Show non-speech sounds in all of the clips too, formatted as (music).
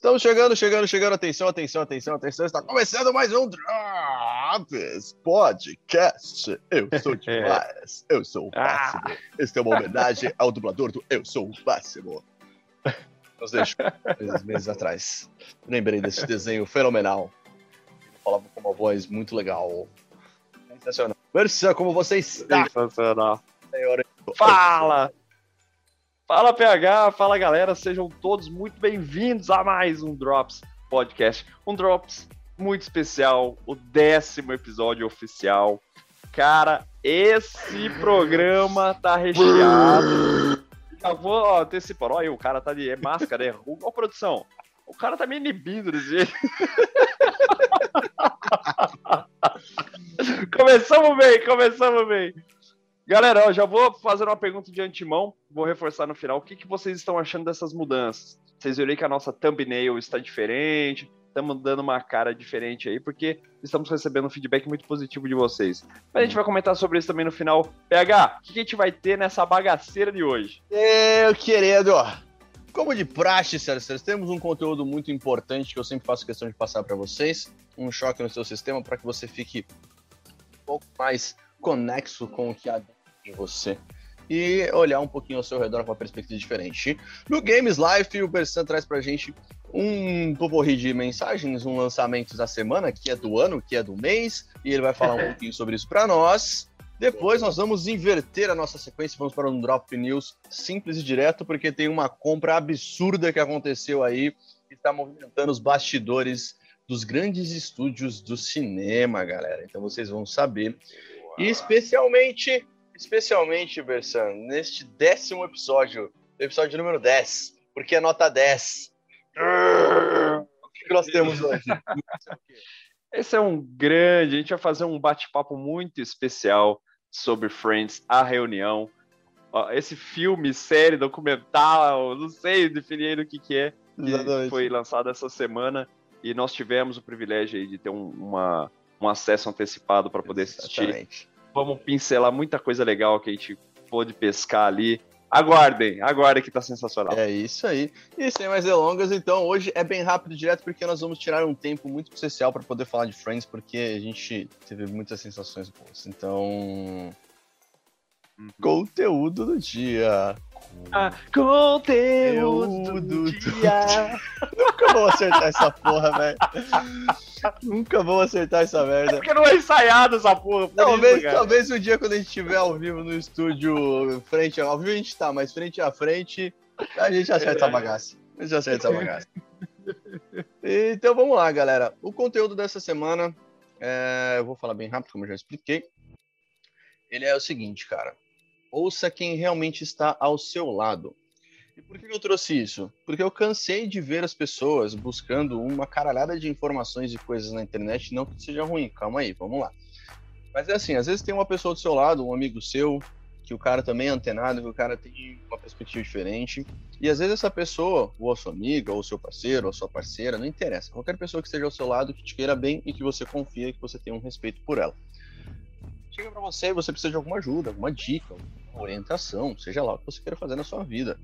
Estamos chegando, chegando, chegando. Atenção, atenção, atenção, atenção. Está começando mais um Drops Podcast. Eu sou (laughs) demais. Eu sou o Máximo. Ah. Este é uma homenagem ao dublador do Eu Sou o Máximo. Nos deixou três meses atrás. Lembrei desse desenho fenomenal. Falava com uma voz muito legal. Sensacional. Merchan, como você está? Sensacional. Senhora. Fala! Fala PH, fala galera, sejam todos muito bem-vindos a mais um Drops Podcast. Um Drops muito especial, o décimo episódio oficial. Cara, esse programa tá recheado. Já vou ó, antecipar, olha aí, o cara tá de é máscara, é ruim. Ó, produção, o cara tá me inibindo desse jeito. (laughs) começamos bem, começamos bem. Galera, eu já vou fazer uma pergunta de antemão, vou reforçar no final. O que, que vocês estão achando dessas mudanças? Vocês viram que a nossa thumbnail está diferente, estamos dando uma cara diferente aí, porque estamos recebendo um feedback muito positivo de vocês. Mas a gente vai comentar sobre isso também no final. PH, o que, que a gente vai ter nessa bagaceira de hoje? Eu querido, como de praxe, senhoras temos um conteúdo muito importante que eu sempre faço questão de passar para vocês. Um choque no seu sistema para que você fique um pouco mais conexo com o que há de você e olhar um pouquinho ao seu redor com uma perspectiva diferente. No Games Life, o Bersan traz pra gente um povorri de mensagens, um lançamento da semana, que é do ano, que é do mês, e ele vai falar um (laughs) pouquinho sobre isso para nós. Depois nós vamos inverter a nossa sequência, vamos para um Drop News simples e direto, porque tem uma compra absurda que aconteceu aí, que está movimentando os bastidores dos grandes estúdios do cinema, galera. Então vocês vão saber. E especialmente especialmente, Bersan, neste décimo episódio, episódio número 10, porque é nota 10. O que nós temos hoje? Esse é um grande, a gente vai fazer um bate-papo muito especial sobre Friends, a reunião. Esse filme, série, documental, não sei definir o que, que é, que foi lançado essa semana e nós tivemos o privilégio de ter um, uma, um acesso antecipado para poder assistir. Vamos pincelar muita coisa legal que a gente pôde pescar ali. Aguardem, aguardem que tá sensacional. É isso aí. E sem mais delongas, então, hoje é bem rápido direto porque nós vamos tirar um tempo muito especial para poder falar de Friends, porque a gente teve muitas sensações boas. Então, Conteúdo do dia. Ah, conteúdo do dia. (laughs) Nunca vou acertar essa porra, velho. Nunca vou acertar essa merda. É porque não é ensaiado essa porra. talvez, isso, talvez um dia quando a gente estiver ao vivo no estúdio, frente ao vivo a gente tá, mas frente a frente, a gente acerta é. a bagaça. A gente acerta essa bagaça. então vamos lá, galera. O conteúdo dessa semana, é... eu vou falar bem rápido, como eu já expliquei. Ele é o seguinte, cara ouça quem realmente está ao seu lado. E por que eu trouxe isso? Porque eu cansei de ver as pessoas buscando uma caralhada de informações e coisas na internet, não que seja ruim, calma aí, vamos lá. Mas é assim, às vezes tem uma pessoa do seu lado, um amigo seu, que o cara também é antenado, que o cara tem uma perspectiva diferente. E às vezes essa pessoa, ou a sua amiga, ou seu parceiro, ou a sua parceira, não interessa. Qualquer pessoa que esteja ao seu lado, que te queira bem e que você confia, que você tenha um respeito por ela. Chega para você e você precisa de alguma ajuda, alguma dica, orientação, seja lá o que você queira fazer na sua vida.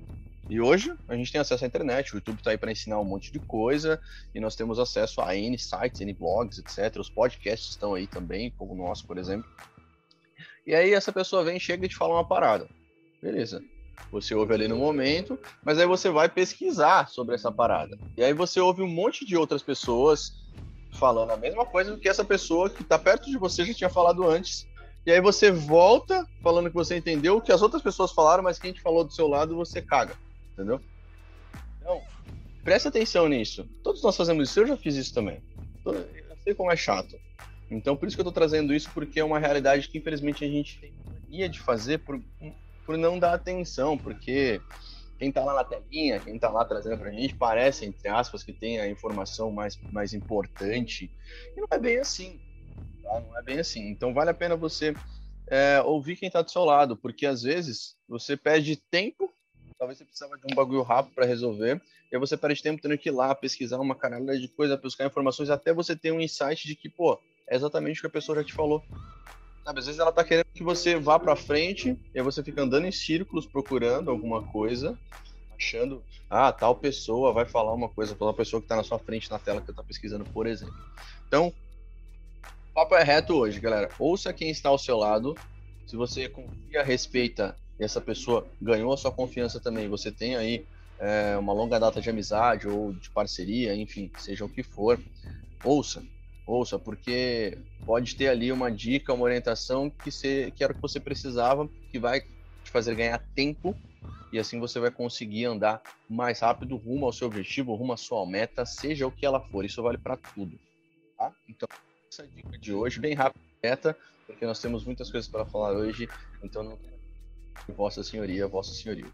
E hoje a gente tem acesso à internet, o YouTube está aí para ensinar um monte de coisa, e nós temos acesso a N sites, N blogs, etc. Os podcasts estão aí também, como o nosso, por exemplo. E aí essa pessoa vem, chega e te fala uma parada. Beleza. Você ouve ali no momento, mas aí você vai pesquisar sobre essa parada. E aí você ouve um monte de outras pessoas falando a mesma coisa do que essa pessoa que está perto de você já tinha falado antes e aí você volta falando que você entendeu o que as outras pessoas falaram, mas quem te falou do seu lado você caga. Entendeu? Então, presta atenção nisso. Todos nós fazemos isso, eu já fiz isso também. Eu sei como é chato. Então, por isso que eu tô trazendo isso, porque é uma realidade que infelizmente a gente mania de fazer por, por não dar atenção, porque quem tá lá na telinha, quem tá lá trazendo pra gente, parece, entre aspas, que tem a informação mais, mais importante. E não é bem assim tá? Não é bem assim. Então vale a pena você é, ouvir quem está do seu lado, porque às vezes você perde tempo, talvez você precisava de um bagulho rápido para resolver, e aí você perde tempo tendo que ir lá pesquisar uma caralho de coisa, buscar informações, até você ter um insight de que, pô, é exatamente o que a pessoa já te falou. Sabe, às vezes ela tá querendo que você vá para frente, e aí você fica andando em círculos procurando alguma coisa, achando, ah, tal pessoa vai falar uma coisa pela pessoa que está na sua frente na tela que está pesquisando, por exemplo. Então, papo é reto hoje, galera. Ouça quem está ao seu lado. Se você confia, respeita e essa pessoa ganhou a sua confiança também, você tem aí é, uma longa data de amizade ou de parceria, enfim, seja o que for, ouça, ouça, porque pode ter ali uma dica, uma orientação que, você, que era o que você precisava, que vai te fazer ganhar tempo e assim você vai conseguir andar mais rápido rumo ao seu objetivo, rumo à sua meta, seja o que ela for. Isso vale para tudo. Tá? Então, essa dica de hoje, bem rápida, porque nós temos muitas coisas para falar hoje, então não Vossa Senhoria, Vossa Senhoria.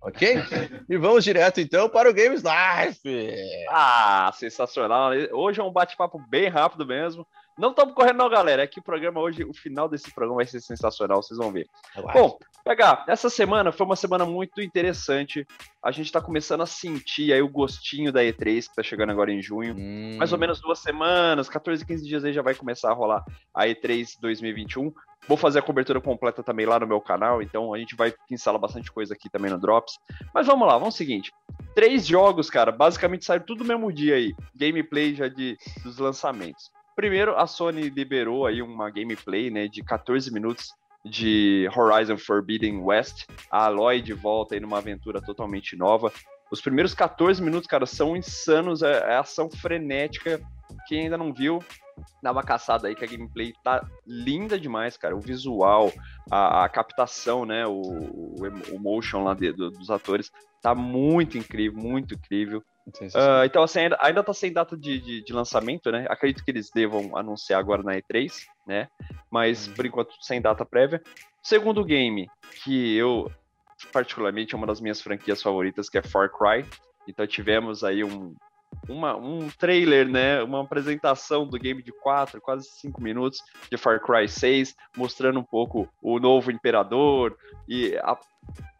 Ok? (laughs) e vamos direto então para o Games Life. Ah, sensacional. Hoje é um bate-papo bem rápido mesmo. Não estamos correndo, não, galera. É que o programa hoje, o final desse programa vai ser sensacional, vocês vão ver. Bom, pegar, essa semana foi uma semana muito interessante. A gente está começando a sentir aí o gostinho da E3, que está chegando agora em junho. Hum. Mais ou menos duas semanas, 14, 15 dias aí já vai começar a rolar a E3 2021. Vou fazer a cobertura completa também lá no meu canal, então a gente vai pincelar bastante coisa aqui também no Drops. Mas vamos lá, vamos seguinte. Três jogos, cara, basicamente saíram tudo no mesmo dia aí. Gameplay já de, dos lançamentos. Primeiro, a Sony liberou aí uma gameplay, né, de 14 minutos de Horizon Forbidden West. A Aloy de volta aí numa aventura totalmente nova. Os primeiros 14 minutos, cara, são insanos, é, é ação frenética. Quem ainda não viu, dá uma caçada aí que a gameplay tá linda demais, cara. O visual, a, a captação, né? O, o, o motion lá de, do, dos atores tá muito incrível, muito incrível. Uh, então, assim, ainda, ainda tá sem data de, de, de, lançamento, né? Acredito que eles devam anunciar agora na E3, né? Mas, hum. por enquanto, sem data prévia. Segundo game, que eu, particularmente, é uma das minhas franquias favoritas, que é Far Cry. Então, tivemos aí um, uma, um trailer, né? Uma apresentação do game de 4, quase 5 minutos de Far Cry 6, mostrando um pouco o novo imperador e a,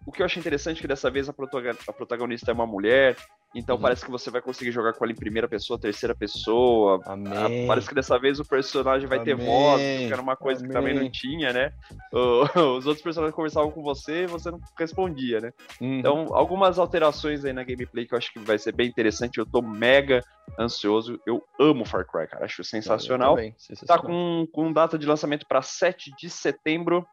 o que eu achei interessante é que dessa vez a, protagonista é uma mulher, então uhum. parece que você vai conseguir jogar com ela em primeira pessoa, terceira pessoa. Amém. Parece que dessa vez o personagem vai Amém. ter voz, que era uma coisa Amém. que também não tinha, né? (laughs) Os outros personagens conversavam com você e você não respondia, né? Uhum. Então, algumas alterações aí na gameplay que eu acho que vai ser bem interessante. Eu tô mega ansioso. Eu amo Far Cry, cara. Acho sensacional. sensacional. Tá com, com data de lançamento para 7 de setembro.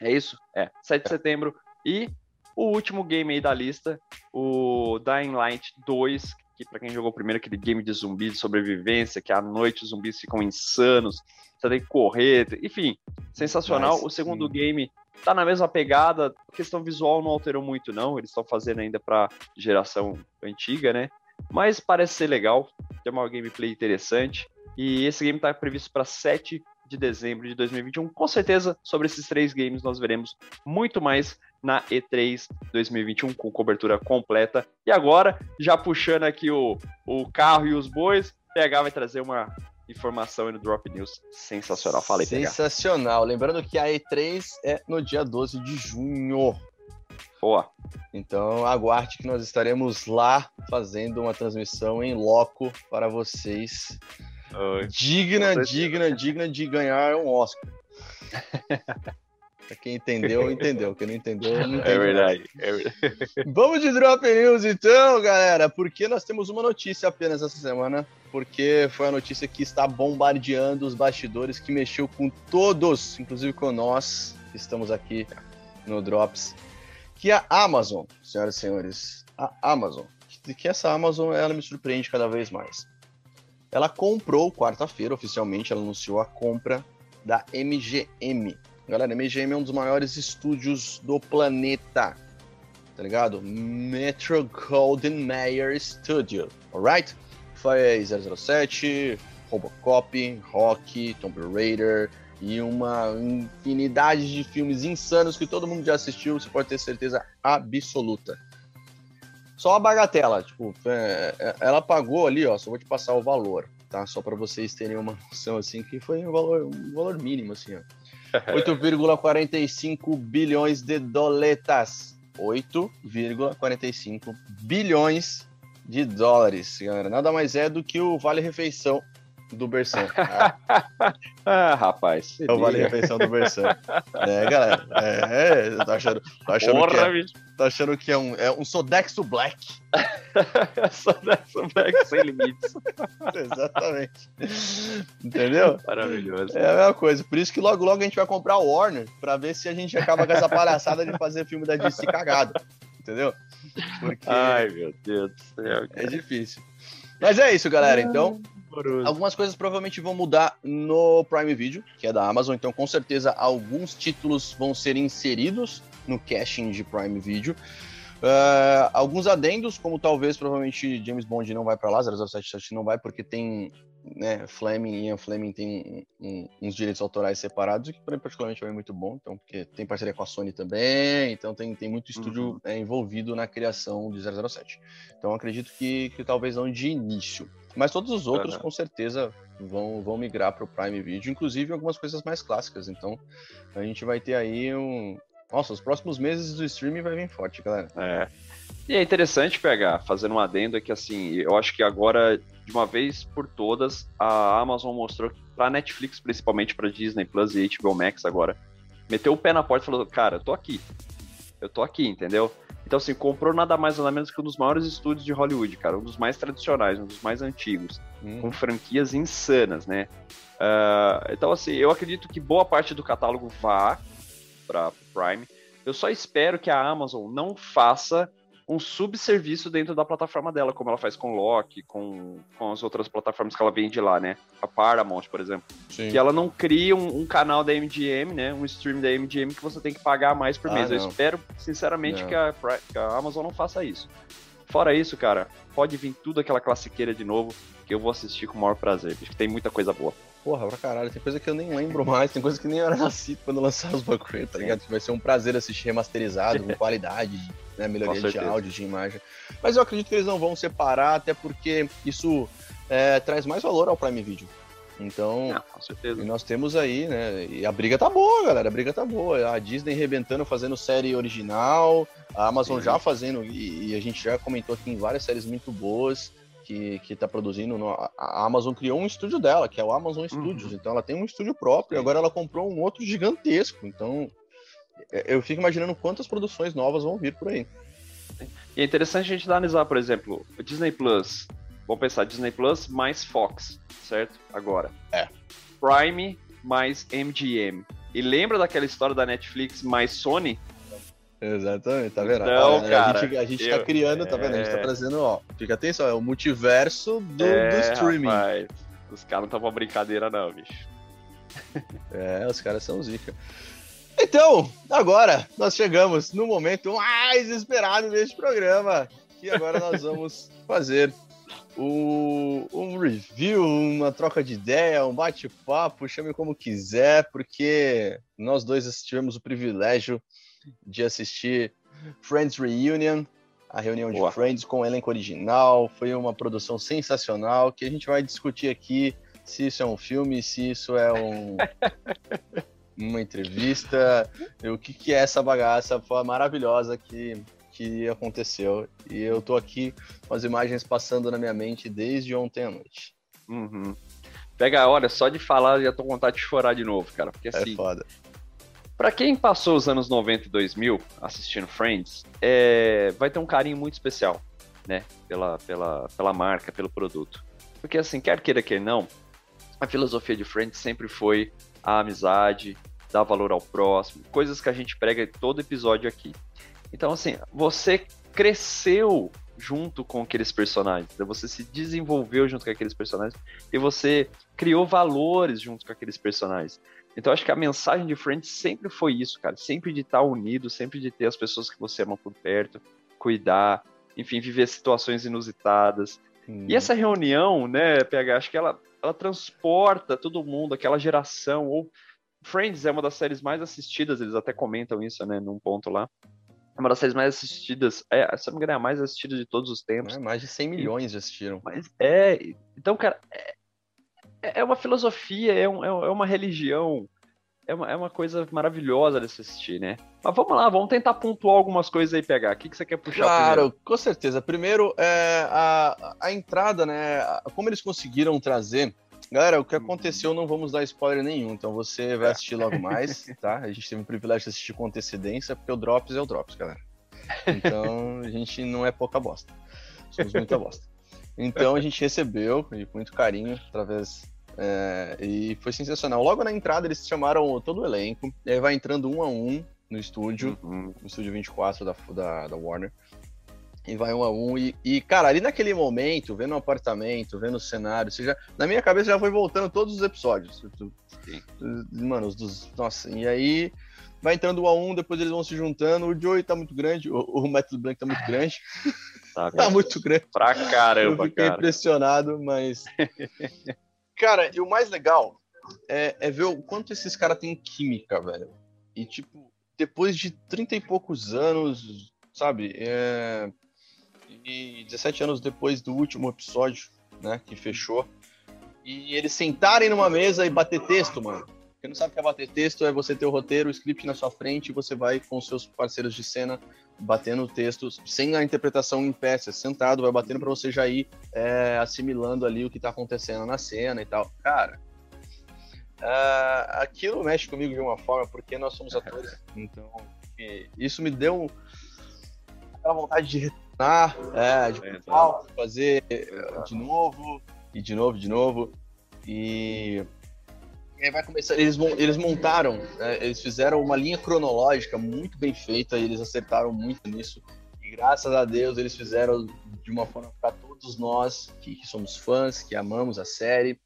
É isso? É, 7 de é. setembro e o último game aí da lista, o Dying Light 2, que para quem jogou primeiro aquele game de zumbi de sobrevivência, que à noite os zumbis ficam insanos, você tem que correr, enfim, sensacional. Mas, o segundo sim. game tá na mesma pegada, a questão visual não alterou muito não, eles estão fazendo ainda para geração antiga, né? Mas parece ser legal, tem uma gameplay interessante. E esse game está previsto para 7 de dezembro de 2021. Com certeza, sobre esses três games nós veremos muito mais na E3 2021 com cobertura completa. E agora, já puxando aqui o, o carro e os bois, PH vai trazer uma informação no Drop News sensacional. Falei, Sensacional. Lembrando que a E3 é no dia 12 de junho. Boa. Então aguarde que nós estaremos lá fazendo uma transmissão em loco para vocês. Oi. Digna, digna, digna de ganhar um Oscar. (laughs) Pra quem entendeu, entendeu. Quem não entendeu, não é entendeu. É verdade, é verdade. (laughs) Vamos de Drop News então, galera, porque nós temos uma notícia apenas essa semana, porque foi a notícia que está bombardeando os bastidores, que mexeu com todos, inclusive com nós, que estamos aqui no Drops, que a Amazon, senhoras e senhores, a Amazon, que essa Amazon, ela me surpreende cada vez mais. Ela comprou, quarta-feira, oficialmente, ela anunciou a compra da MGM, Galera, MGM é um dos maiores estúdios do planeta. Tá ligado? Metro Golden Mayer Studio. Alright? Foi 007, Robocop, Rock, Tomb Raider e uma infinidade de filmes insanos que todo mundo já assistiu, você pode ter certeza absoluta. Só a bagatela, tipo, é, é, ela pagou ali, ó, só vou te passar o valor, tá? Só para vocês terem uma noção assim que foi um valor, um valor mínimo assim, ó. (laughs) 8,45 bilhões de doletas. 8,45 bilhões de dólares, galera. Nada mais é do que o Vale Refeição do Bersan. (laughs) ah, rapaz. É o Vale Refeição do Bersan. É, galera. É, é tá achando, tá achando Porra, que é, tá achando que é um, é um Sodexo Black. (laughs) Sodexo Black sem limites. (laughs) Exatamente. Entendeu? Maravilhoso. É a mesma coisa. Por isso que logo, logo a gente vai comprar o Warner pra ver se a gente acaba com essa palhaçada de fazer filme da DC cagado. Entendeu? Porque Ai, meu Deus do céu. Cara. É difícil. Mas é isso, galera. Então, algumas coisas provavelmente vão mudar no Prime Video, que é da Amazon. Então, com certeza, alguns títulos vão ser inseridos no caching de Prime Video. Uh, alguns adendos, como talvez provavelmente James Bond não vai para lá, 007 não vai, porque tem né, Fleming e Ian Fleming tem um, um, uns direitos autorais separados, o que para mim particularmente é muito bom, então, porque tem parceria com a Sony também, então tem, tem muito estúdio uhum. é, envolvido na criação de 007. Então acredito que, que talvez não de início. Mas todos os outros, com certeza, vão, vão migrar para o Prime Video, inclusive algumas coisas mais clássicas. Então, a gente vai ter aí um, nossa, os próximos meses do streaming vai vir forte, galera. É. E é interessante pegar, fazendo um adendo, é que assim, eu acho que agora, de uma vez por todas, a Amazon mostrou pra Netflix, principalmente pra Disney Plus e HBO Max agora, meteu o pé na porta e falou, cara, eu tô aqui. Eu tô aqui, entendeu? Então, assim, comprou nada mais nada menos que um dos maiores estúdios de Hollywood, cara. Um dos mais tradicionais, um dos mais antigos. Hum. Com franquias insanas, né? Uh, então, assim, eu acredito que boa parte do catálogo vá para Prime. Eu só espero que a Amazon não faça um subserviço dentro da plataforma dela, como ela faz com Loki, com, com as outras plataformas que ela vende lá, né? A Paramount, por exemplo. Sim. Que ela não cria um, um, canal da MGM, né? Um stream da MGM que você tem que pagar mais por ah, mês. Não. Eu espero, sinceramente, que a, que a Amazon não faça isso. Fora isso, cara, pode vir tudo aquela classiqueira de novo, que eu vou assistir com o maior prazer, porque tem muita coisa boa. Porra, pra caralho, tem coisa que eu nem lembro mais, tem coisa que nem era (laughs) nascido quando lançar os bagulho, tá ligado? Vai ser um prazer assistir remasterizado, com (laughs) qualidade, né, melhoria de áudio, de imagem. Mas eu acredito que eles não vão separar, até porque isso é, traz mais valor ao Prime Video. Então, certeza. E nós temos aí, né? E a briga tá boa, galera. A briga tá boa. A Disney rebentando fazendo série original, a Amazon Sim. já fazendo, e, e, a gente já comentou aqui em várias séries muito boas que, que tá produzindo. No, a Amazon criou um estúdio dela, que é o Amazon Studios. Uhum. Então ela tem um estúdio próprio, e agora ela comprou um outro gigantesco. Então é, eu fico imaginando quantas produções novas vão vir por aí. E é interessante a gente analisar, por exemplo, o Disney Plus. Vamos pensar, Disney Plus mais Fox, certo? Agora. É. Prime mais MGM. E lembra daquela história da Netflix mais Sony? Exatamente, tá vendo? Então, a, cara, a gente, a gente tá eu, tá criando, tá vendo? A gente tá é. trazendo, ó. Fica atenção, é o multiverso do, é, do streaming. Rapaz, os caras não estão pra brincadeira, não, bicho. (laughs) É, os caras são zica. Então, agora nós chegamos no momento mais esperado deste programa. Que agora nós (laughs) vamos fazer o, um review, uma troca de ideia, um bate-papo, chame como quiser, porque nós dois tivemos o privilégio de assistir Friends Reunion, a reunião de Boa. Friends com o elenco original. Foi uma produção sensacional que a gente vai discutir aqui se isso é um filme, se isso é um, (laughs) uma entrevista, o que, que é essa bagaça foi maravilhosa que, que aconteceu. E eu tô aqui com as imagens passando na minha mente desde ontem à noite. Uhum. Pega, olha, só de falar já tô com vontade de chorar de novo, cara. Porque é assim. É foda. Pra quem passou os anos 90 e 2000 assistindo Friends, é, vai ter um carinho muito especial, né? Pela, pela, pela marca, pelo produto. Porque assim, quer queira, quer não, a filosofia de Friends sempre foi a amizade, dar valor ao próximo, coisas que a gente prega em todo episódio aqui. Então, assim, você cresceu junto com aqueles personagens, né? você se desenvolveu junto com aqueles personagens e você criou valores junto com aqueles personagens. Então acho que a mensagem de Friends sempre foi isso, cara. Sempre de estar unido, sempre de ter as pessoas que você ama por perto, cuidar, enfim, viver situações inusitadas. E essa reunião, né, PH, acho que ela, ela transporta todo mundo, aquela geração. Ou Friends é uma das séries mais assistidas, eles até comentam isso, né, num ponto lá. É uma das séries mais assistidas, é, se não me engano, é a mais assistida de todos os tempos. É, mais de 100 milhões já assistiram. Mas é, então, cara, é, é, é uma filosofia, é, um, é uma religião, é uma, é uma coisa maravilhosa de se assistir, né? Mas vamos lá, vamos tentar pontuar algumas coisas aí, pegar. O que, que você quer puxar Claro, primeiro? com certeza. Primeiro, é, a, a entrada, né? Como eles conseguiram trazer Galera, o que aconteceu não vamos dar spoiler nenhum, então você vai assistir logo mais, (laughs) tá? A gente teve o privilégio de assistir com antecedência, porque o Drops é o Drops, galera. Então a gente não é pouca bosta. Somos muita bosta. Então a gente recebeu, e com muito carinho, através. É, e foi sensacional. Logo na entrada eles chamaram todo o elenco, e aí vai entrando um a um no estúdio, uhum. no estúdio 24 da, da, da Warner. E vai um a um. E, e, cara, ali naquele momento, vendo o apartamento, vendo o cenário, já, na minha cabeça já foi voltando todos os episódios. Mano, os dos. Nossa, e aí vai entrando um a um, depois eles vão se juntando. O Joey tá muito grande, o, o Método Blank tá muito grande. Tá, (laughs) tá muito grande. Pra caramba, Eu fiquei cara. impressionado, mas. (laughs) cara, e o mais legal é, é ver o quanto esses caras têm química, velho. E, tipo, depois de 30 e poucos anos, sabe? É e 17 anos depois do último episódio, né, que fechou, e eles sentarem numa mesa e bater texto, mano. Quem não sabe o que é bater texto é você ter o roteiro, o script na sua frente e você vai com seus parceiros de cena batendo o texto sem a interpretação em pé, é sentado, vai batendo para você já ir é, assimilando ali o que tá acontecendo na cena e tal. Cara, uh, aquilo mexe comigo de uma forma porque nós somos atores, então isso me deu aquela vontade de retornar, é, de é, fazer é. de novo, e de novo, de novo. E, vai começar. Eles, eles montaram, né, eles fizeram uma linha cronológica muito bem feita, e eles acertaram muito nisso. E graças a Deus eles fizeram de uma forma para todos nós que, que somos fãs, que amamos a série,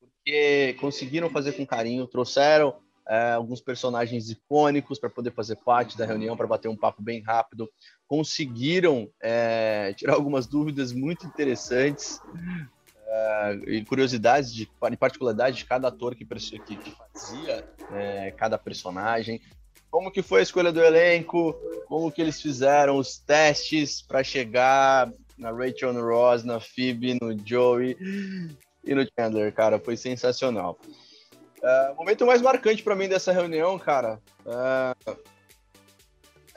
porque conseguiram fazer com carinho, trouxeram é, alguns personagens icônicos para poder fazer parte da reunião, para bater um papo bem rápido. Conseguiram é, tirar algumas dúvidas muito interessantes é, e curiosidades de, de particularidade de cada ator que, que, que fazia é, cada personagem. Como que foi a escolha do elenco? Como que eles fizeram os testes para chegar na Rachel, no Ross, na Phoebe, no Joey e no Chandler, cara, foi sensacional. Uh, o momento mais marcante para mim dessa reunião, cara, uh,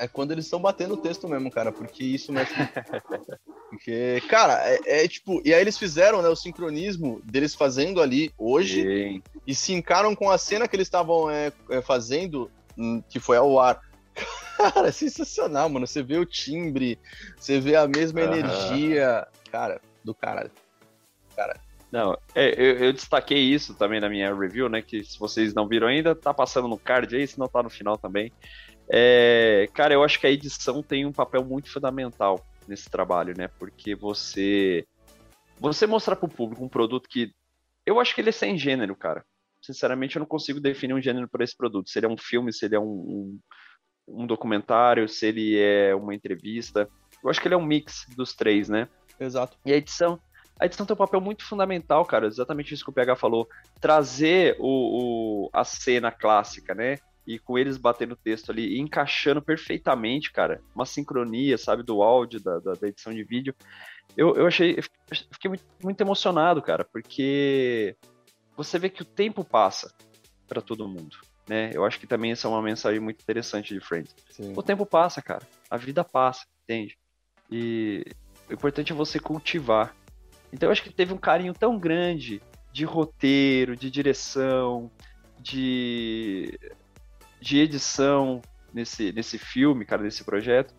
é quando eles estão batendo o texto mesmo, cara, porque isso mexe. (laughs) porque, cara, é, é, tipo. E aí eles fizeram, né, o sincronismo deles fazendo ali hoje Sim. e se encaram com a cena que eles estavam é, é, fazendo, hum, que foi ao ar. (laughs) Cara, é sensacional, mano. Você vê o timbre, você vê a mesma uhum. energia. Cara, do caralho. Cara, não, é, eu, eu, destaquei isso também na minha review, né? Que se vocês não viram ainda, tá passando no card aí, se não tá no final também. É, cara, eu acho que a edição tem um papel muito fundamental nesse trabalho, né? Porque você você mostrar para o público um produto que eu acho que ele é sem gênero, cara. Sinceramente, eu não consigo definir um gênero para esse produto. Se ele é um filme, se ele é um, um, um documentário, se ele é uma entrevista. Eu acho que ele é um mix dos três, né? Exato. E a edição, a edição tem um papel muito fundamental, cara, exatamente isso que o PH falou, trazer o, o a cena clássica, né? E com eles batendo o texto ali e encaixando perfeitamente, cara, uma sincronia, sabe, do áudio, da, da, da edição de vídeo. Eu, eu achei, eu fiquei muito, muito emocionado, cara, porque você vê que o tempo passa para todo mundo, né? Eu acho que também essa é uma mensagem muito interessante de Friends. Sim. O tempo passa, cara, a vida passa, entende? E o importante é você cultivar então eu acho que teve um carinho tão grande de roteiro, de direção, de, de edição nesse, nesse filme, cara, nesse projeto,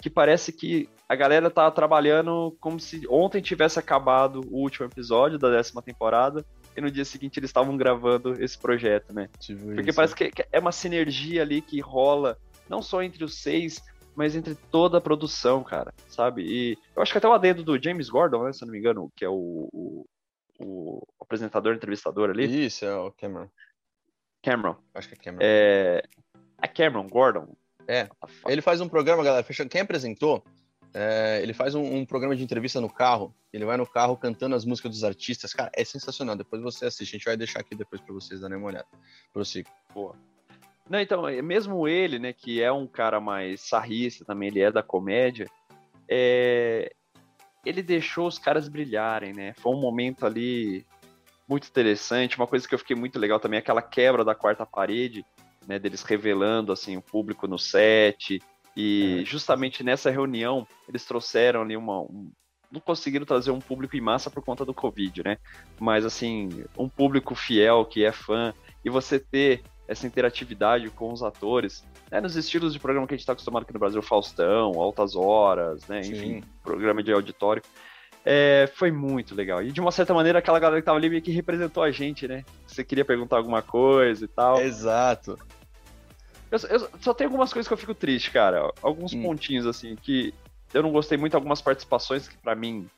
que parece que a galera tá trabalhando como se ontem tivesse acabado o último episódio da décima temporada e no dia seguinte eles estavam gravando esse projeto, né? Tipo Porque isso. parece que é uma sinergia ali que rola não só entre os seis, mas entre toda a produção, cara, sabe? E eu acho que até o adendo do James Gordon, né, se não me engano, que é o, o, o apresentador, entrevistador ali. Isso, é o Cameron. Cameron. Acho que é Cameron. É, é Cameron Gordon. É. Ele faz um programa, galera. Quem apresentou, é, ele faz um, um, programa de entrevista no carro. Ele vai no carro cantando as músicas dos artistas. Cara, é sensacional. Depois você assiste. A gente vai deixar aqui depois para vocês darem uma olhada. Prossiga. Boa. Não, então, é, mesmo ele, né, que é um cara mais sarrista também, ele é da comédia, é... ele deixou os caras brilharem, né? Foi um momento ali muito interessante, uma coisa que eu fiquei muito legal também, aquela quebra da quarta parede, né, deles revelando, assim, o público no set, e é. justamente nessa reunião, eles trouxeram ali uma, um, não conseguiram trazer um público em massa por conta do Covid, né? Mas, assim, um público fiel que é fã e você ter essa interatividade com os atores, né, nos estilos de programa que a gente está acostumado aqui no Brasil, Faustão, Altas Horas, né, enfim, programa de auditório. É, foi muito legal. E de uma certa maneira, aquela galera que tava ali meio que representou a gente, né? Você queria perguntar alguma coisa e tal. Exato. Eu, eu só tenho algumas coisas que eu fico triste, cara. Alguns hum. pontinhos, assim, que eu não gostei muito, algumas participações que para mim,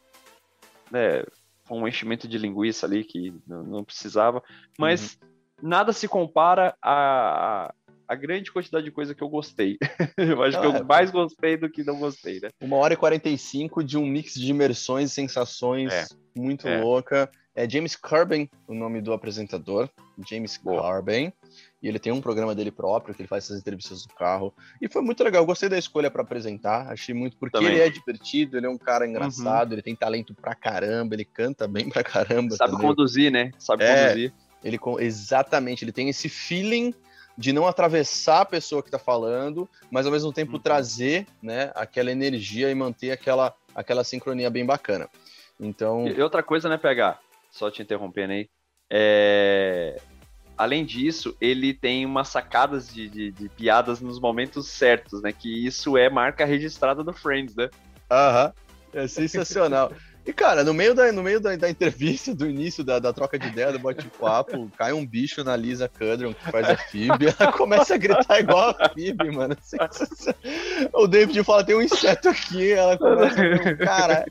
né, foi um enchimento de linguiça ali que não, não precisava. Mas uhum. nada se compara a, a a grande quantidade de coisa que eu gostei. (laughs) eu acho ah, que eu é. mais gostei do que não gostei, né? Uma hora e 45 de um mix de imersões e sensações é. muito é. louca. É James Carben, o nome do apresentador. James Boa. Carben. E ele tem um programa dele próprio, que ele faz essas entrevistas no carro. E foi muito legal, eu gostei da escolha para apresentar. Achei muito, porque Também. ele é divertido, ele é um cara engraçado, uhum. ele tem talento pra caramba, ele canta bem pra caramba. Sabe também. conduzir, né? Sabe é, conduzir. Ele, exatamente, ele tem esse feeling de não atravessar a pessoa que está falando, mas ao mesmo tempo uhum. trazer né, aquela energia e manter aquela, aquela sincronia bem bacana. Então. E outra coisa, né, pegar? Só te interrompendo aí. É... Além disso, ele tem umas sacadas de, de, de, piadas nos momentos certos, né? Que isso é marca registrada do Friends, né? Aham. É sensacional. (laughs) E, cara, no meio da, no meio da, da entrevista, do início da, da troca de ideia, do bate-papo, (laughs) cai um bicho na Lisa Kudron, que faz a Phoebe, ela começa a gritar igual a Phoebe, mano. O David fala, tem um inseto aqui, ela começa a... Cara,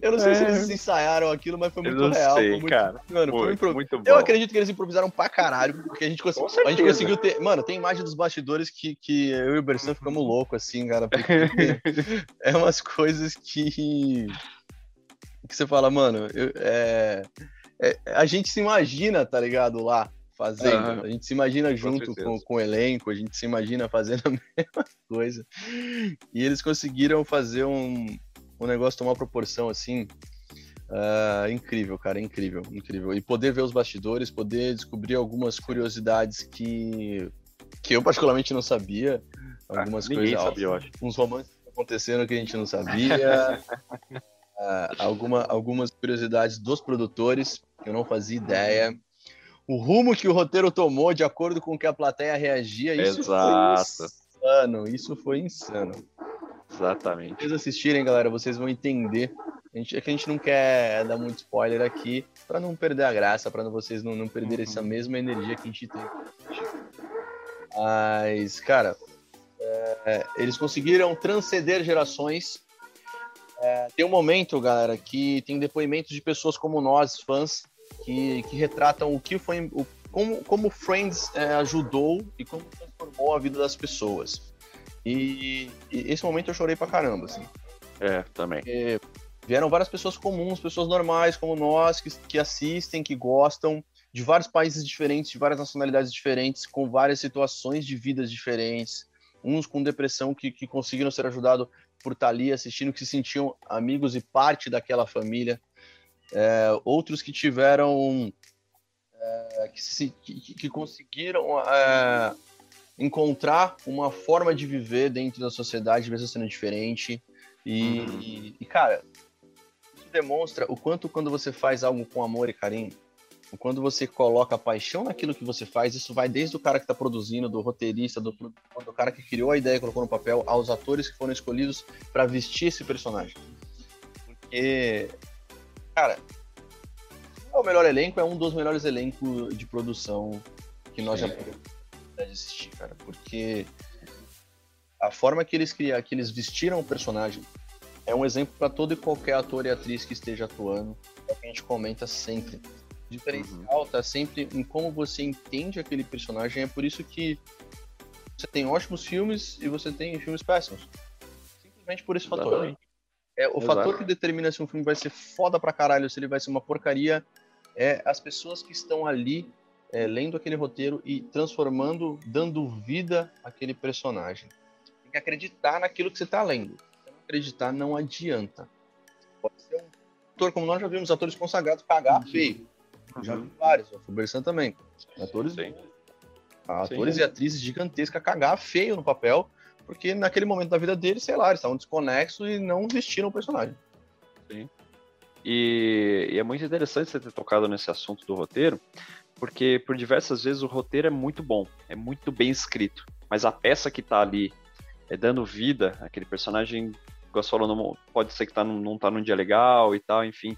eu não sei é. se eles ensaiaram aquilo, mas foi muito real. Sei, foi muito, cara. Mano, foi, foi impro... muito bom. Eu acredito que eles improvisaram pra caralho, porque a gente, cons... a gente conseguiu ter... Mano, tem imagem dos bastidores que, que eu e o Bersan ficamos loucos, assim, cara, porque (laughs) é umas coisas que que você fala, mano, eu, é, é, a gente se imagina, tá ligado, lá fazendo. Uhum. A gente se imagina junto com, com, com, o elenco, a gente se imagina fazendo a (laughs) mesma coisa. E eles conseguiram fazer um, um negócio tomar proporção assim. Uh, incrível, cara, incrível, incrível. E poder ver os bastidores, poder descobrir algumas curiosidades que, que eu particularmente não sabia. Ah, algumas ah, coisas. Sabia, eu acho. Uns romances acontecendo que a gente não sabia. (laughs) (laughs) uh, alguma, algumas curiosidades dos produtores, que eu não fazia ideia. O rumo que o roteiro tomou de acordo com que a plateia reagia, isso Exato. foi insano. Isso foi insano. Exatamente. Se vocês assistirem, galera, vocês vão entender. A gente, é que a gente não quer dar muito spoiler aqui, para não perder a graça, para vocês não, não perderem uhum. essa mesma energia que a gente tem. Mas, cara, é, eles conseguiram transcender gerações é, tem um momento, galera, que tem depoimentos de pessoas como nós, fãs, que, que retratam o que foi. O, como, como Friends é, ajudou e como transformou a vida das pessoas. E, e, esse momento eu chorei pra caramba, assim. É, também. Porque vieram várias pessoas comuns, pessoas normais como nós, que, que assistem, que gostam, de vários países diferentes, de várias nacionalidades diferentes, com várias situações de vidas diferentes. Uns com depressão que, que conseguiram ser ajudados por estar ali assistindo, que se sentiam amigos e parte daquela família. É, outros que tiveram. É, que, se, que, que, conseguiram é, encontrar uma forma de viver dentro da sociedade, mesmo sendo diferente. E, uhum. e, e, cara, isso demonstra o quanto quando você faz algo com amor e carinho, quando você coloca paixão naquilo que você faz, isso vai desde o cara que está produzindo, do roteirista, do, do cara que criou a ideia e colocou no papel, aos atores que foram escolhidos para vestir esse personagem. Porque, cara, é o melhor elenco, é um dos melhores elencos de produção que nós Sim. já podemos assistir, cara. Porque a forma que eles criaram, que eles vestiram o personagem é um exemplo para todo e qualquer ator e atriz que esteja atuando. É o que a gente comenta sempre diferencial tá sempre em como você entende aquele personagem. É por isso que você tem ótimos filmes e você tem filmes péssimos. Simplesmente por esse fator. É, o Exato. fator que determina se um filme vai ser foda pra caralho, se ele vai ser uma porcaria, é as pessoas que estão ali é, lendo aquele roteiro e transformando, dando vida àquele personagem. Tem que acreditar naquilo que você está lendo. Se não acreditar, não adianta. Pode ser um ator, como nós já vimos, atores consagrados cagar uhum. feio. Uhum. Já vi vários, o Fubersan também. Atores, Sim. atores Sim. e atrizes gigantescas cagar feio no papel, porque naquele momento da vida deles, sei lá, eles estavam desconexos e não vestiram o personagem. Sim. E, e, é muito interessante você ter tocado nesse assunto do roteiro, porque por diversas vezes o roteiro é muito bom, é muito bem escrito, mas a peça que tá ali é dando vida, aquele personagem, igual você falou, não, pode ser que tá, não tá num dia legal e tal, enfim,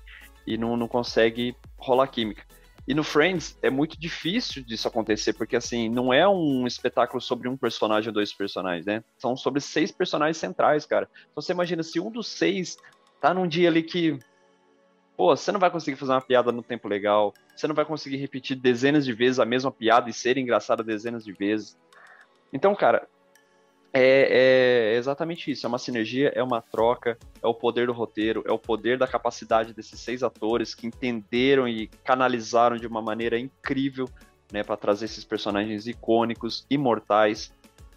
e não, não consegue rolar química. E no Friends é muito difícil disso acontecer, porque assim, não é um espetáculo sobre um personagem ou dois personagens, né? São sobre seis personagens centrais, cara. Então você imagina se um dos seis tá num dia ali que. Pô, você não vai conseguir fazer uma piada no tempo legal, você não vai conseguir repetir dezenas de vezes a mesma piada e ser engraçada dezenas de vezes. Então, cara, é, é, exatamente isso. É uma sinergia, é uma troca, é o poder do roteiro, é o poder da capacidade desses seis atores que entenderam e canalizaram de uma maneira incrível né, para trazer esses personagens icônicos, imortais.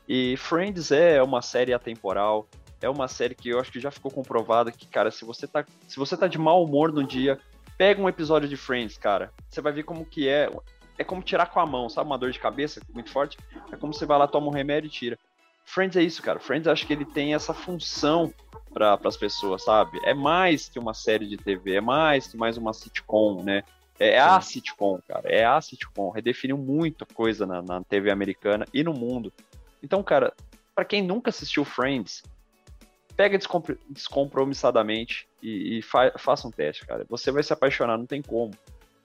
E Friends é uma série atemporal, é uma série que eu acho que já ficou comprovada que, cara, se você tá, se você tá de mau humor num dia, pega um episódio de Friends, cara. Você vai ver como que é. É como tirar com a mão, sabe? Uma dor de cabeça muito forte. É como você vai lá, toma um remédio e tira. Friends é isso, cara. Friends acho que ele tem essa função para as pessoas, sabe? É mais que uma série de TV, é mais que mais uma sitcom, né? É a sitcom, cara. É a sitcom. Redefiniu muita coisa na, na TV americana e no mundo. Então, cara, para quem nunca assistiu Friends, pega descompromissadamente e, e fa faça um teste, cara. Você vai se apaixonar, não tem como.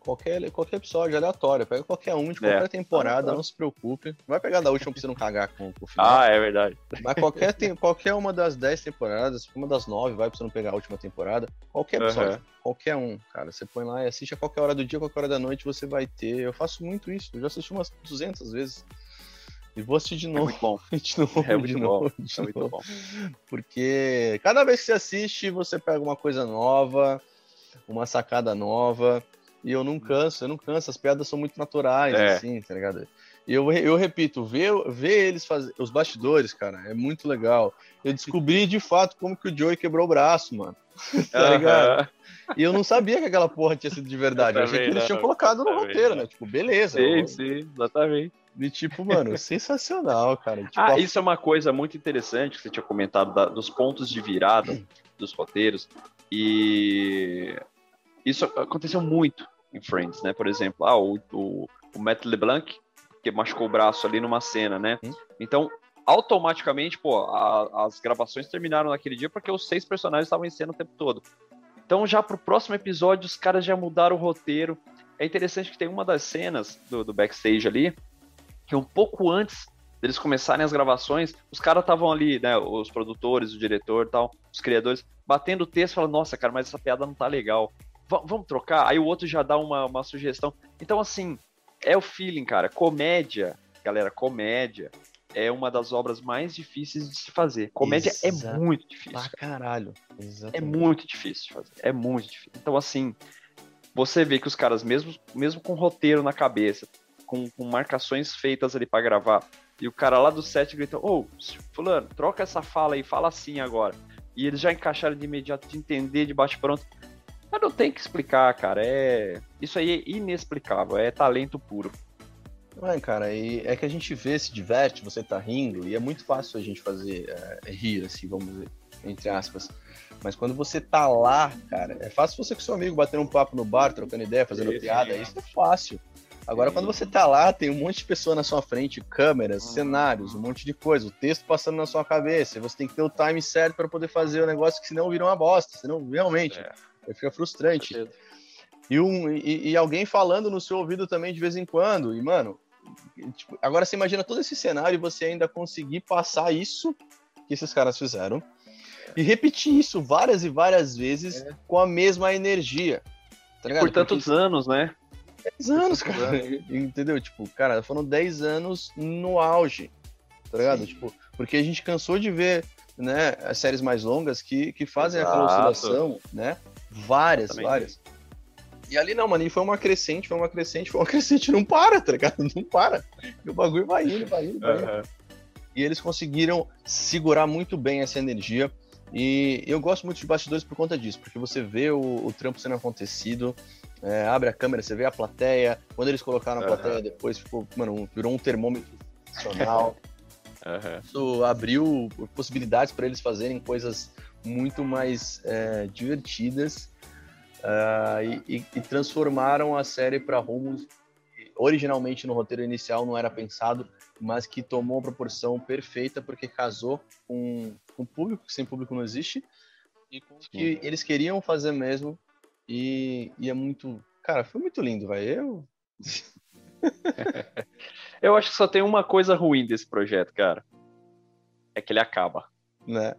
Qualquer, qualquer episódio aleatório, pega qualquer um de qualquer é. temporada, não se preocupe. Vai pegar da última pra você não cagar com, com o final. Ah, é verdade. Mas qualquer, tem, qualquer uma das dez temporadas, uma das nove, vai pra você não pegar a última temporada. Qualquer episódio, uhum. qualquer um, cara. Você põe lá e assiste a qualquer hora do dia, qualquer hora da noite, você vai ter. Eu faço muito isso, eu já assisti umas 200 vezes. E vou assistir de é novo. É muito bom. (laughs) de novo, é muito de bom. novo, de é muito novo. bom. Porque cada vez que você assiste, você pega uma coisa nova, uma sacada nova. E eu não canso, eu não canso, as piadas são muito naturais, é. assim, tá ligado? E eu, eu repito, ver, ver eles fazer os bastidores, cara, é muito legal. Eu descobri de fato como que o Joey quebrou o braço, mano. (laughs) tá ligado? E eu não sabia que aquela porra tinha sido de verdade. Eu, achei que eles tinham colocado no roteiro, né? Tipo, beleza. Sim, sim, exatamente. E tipo, mano, (laughs) sensacional, cara. Tipo, ah, isso é uma coisa muito interessante que você tinha comentado da, dos pontos de virada (clears throat) dos roteiros. E isso aconteceu muito em Friends, né? Por exemplo, ah, o, o, o Matt LeBlanc, que machucou o braço ali numa cena, né? Hum? Então, automaticamente, pô, a, as gravações terminaram naquele dia porque os seis personagens estavam em cena o tempo todo. Então, já pro próximo episódio, os caras já mudaram o roteiro. É interessante que tem uma das cenas do, do backstage ali, que um pouco antes deles começarem as gravações, os caras estavam ali, né, os produtores, o diretor e tal, os criadores, batendo o texto, falando, nossa, cara, mas essa piada não tá legal vamos trocar? Aí o outro já dá uma, uma sugestão. Então, assim, é o feeling, cara. Comédia, galera, comédia é uma das obras mais difíceis de se fazer. Comédia é Exato. é muito difícil. Pra caralho. Exatamente. É muito difícil de fazer. É muito difícil. Então, assim, você vê que os caras, mesmo, mesmo com roteiro na cabeça, com, com marcações feitas ali para gravar, e o cara lá do set grita: Ô, oh, Fulano, troca essa fala aí, fala assim agora. E eles já encaixaram de imediato, de entender, de bate-pronto. Mas não tem que explicar, cara. É Isso aí é inexplicável, é talento puro. É, cara, e é que a gente vê, se diverte, você tá rindo, e é muito fácil a gente fazer é, rir, assim, vamos dizer, entre aspas. Mas quando você tá lá, cara, é fácil você com seu amigo bater um papo no bar, trocando ideia, fazendo piada, sim. isso é fácil. Agora, sim. quando você tá lá, tem um monte de pessoa na sua frente, câmeras, hum. cenários, um monte de coisa, o texto passando na sua cabeça, você tem que ter o time certo para poder fazer o negócio, que senão vira uma bosta, senão realmente. É fica frustrante. E, um, e, e, alguém falando no seu ouvido também de vez em quando. E, mano, tipo, agora você imagina todo esse cenário e você ainda conseguir passar isso que esses caras fizeram e repetir isso várias e várias vezes é. com a mesma energia. Tá Por tantos Porque... anos, né? 10 anos, cara. (laughs) Entendeu? Tipo, cara, foram 10 anos no auge. Tá ligado? Sim. Tipo, porque a gente cansou de ver né, as séries mais longas que, que fazem Exato. aquela oscilação, né? Várias, Também várias. E ali não, mano, e foi uma crescente, foi uma crescente, foi uma (laughs) crescente, não para, tá ligado? Não para. E o bagulho vai indo, vai indo, vai indo. Uhum. E eles conseguiram segurar muito bem essa energia. E eu gosto muito de bastidores por conta disso, porque você vê o, o trampo sendo acontecido, é, abre a câmera, você vê a plateia. Quando eles colocaram a uhum. plateia depois, ficou, mano, virou um termômetro profissional. Uhum. (laughs) Isso abriu possibilidades para eles fazerem coisas muito mais é, divertidas. Uh, e, e, transformaram a série para rumos originalmente no roteiro inicial não era pensado, mas que tomou a proporção perfeita porque casou com, com o público, que sem público não existe, e com o que eles queriam fazer mesmo. E, e é muito. Cara, foi muito lindo, vai. Eu. (laughs) Eu acho que só tem uma coisa ruim desse projeto, cara. É que ele acaba. Né?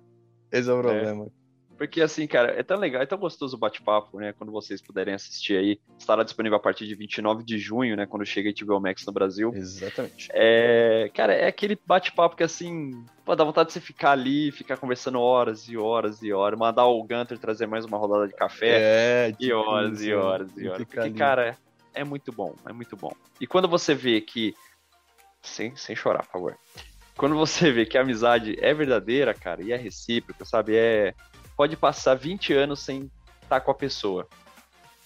Esse é o problema. É. Porque, assim, cara, é tão legal, é tão gostoso o bate-papo, né? Quando vocês puderem assistir aí. Estará disponível a partir de 29 de junho, né? Quando chega HBO Max no Brasil. Exatamente. É, cara, é aquele bate-papo que, assim, pô, dá vontade de você ficar ali, ficar conversando horas e horas e horas. Mandar o Gunter trazer mais uma rodada de café. É, tipo e horas e horas e horas. Porque, ali. cara, é muito bom, é muito bom. E quando você vê que. Sem, sem chorar, por favor. Quando você vê que a amizade é verdadeira, cara, e é recíproca, sabe? É pode passar 20 anos sem estar com a pessoa.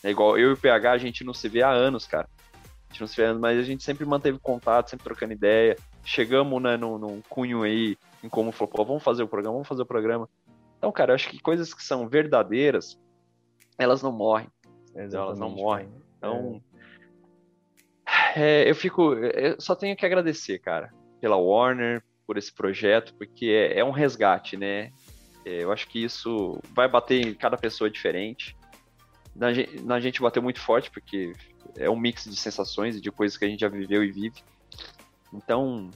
É igual eu e o PH, a gente não se vê há anos, cara. A gente não se vê há anos, mas a gente sempre manteve contato, sempre trocando ideia. Chegamos, né, num, num cunho aí, em como falou, pô, vamos fazer o programa, vamos fazer o programa. Então, cara, eu acho que coisas que são verdadeiras, elas não morrem. Elas não morrem. Então, é. É, eu fico, eu só tenho que agradecer, cara, pela Warner, por esse projeto, porque é, é um resgate, né? É, eu acho que isso vai bater em cada pessoa diferente. Na na gente bateu muito forte, porque é um mix de sensações e de coisas que a gente já viveu e vive. Então,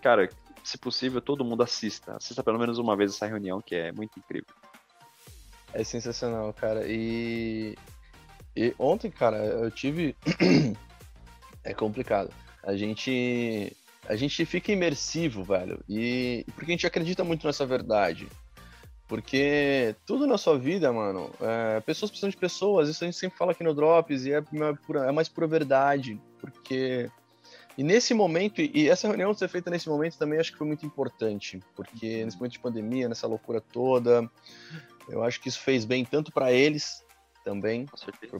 cara, se possível, todo mundo assista. Assista pelo menos uma vez essa reunião, que é muito incrível. É sensacional, cara. E, e ontem, cara, eu tive. (clears throat) é complicado. A gente. A gente fica imersivo, velho. E porque a gente acredita muito nessa verdade. Porque tudo na sua vida, mano, é, pessoas precisam de pessoas, isso a gente sempre fala aqui no Drops, e é, é mais pura verdade. Porque. E nesse momento, e essa reunião ser feita nesse momento também acho que foi muito importante, porque nesse momento de pandemia, nessa loucura toda, eu acho que isso fez bem tanto para eles também,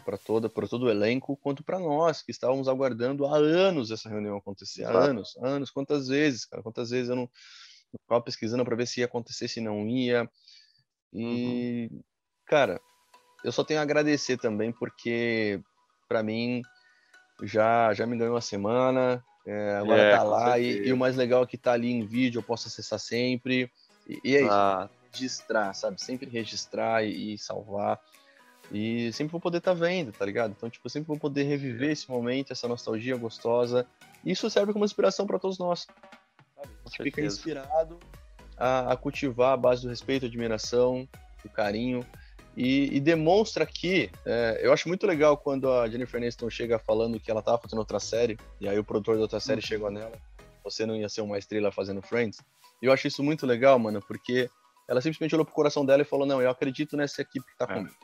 para toda, para todo o elenco, quanto para nós que estávamos aguardando há anos essa reunião acontecer, há anos, anos, quantas vezes, cara, quantas vezes eu não ficava pesquisando para ver se ia acontecer, se não ia. E, uhum. cara, eu só tenho a agradecer também, porque para mim já, já me ganhou uma semana, é, agora é, tá lá, e, e, o mais legal é que tá ali em vídeo, eu posso acessar sempre. E, e é isso, ah. registrar, sabe? Sempre registrar e, e, salvar. E sempre vou poder estar tá vendo, tá ligado? Então, tipo, sempre vou poder reviver esse momento, essa nostalgia gostosa. Isso serve como inspiração para todos nós. Sabe? A gente fica inspirado a, a cultivar a base do respeito, admiração, do carinho. E, e, demonstra que é, eu acho muito legal quando a Jennifer Aniston chega falando que ela estava fazendo outra série e aí o produtor da outra série uhum. chegou nela você não ia ser uma estrela fazendo Friends e eu acho isso muito legal mano porque ela simplesmente olhou pro coração dela e falou não eu acredito nessa equipe que tá é. comigo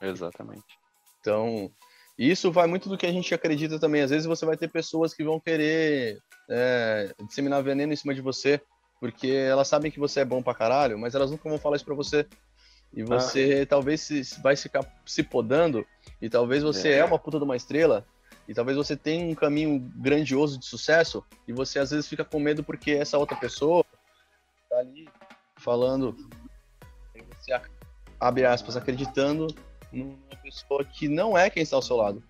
exatamente então isso vai muito do que a gente acredita também às vezes você vai ter pessoas que vão querer é, disseminar veneno em cima de você porque elas sabem que você é bom pra caralho, mas elas nunca vão falar isso pra você. E você ah. talvez se, vai ficar se podando, e talvez você é. é uma puta de uma estrela, e talvez você tenha um caminho grandioso de sucesso, e você às vezes fica com medo porque essa outra pessoa tá ali falando, e você abre aspas, acreditando numa pessoa que não é quem está ao seu lado.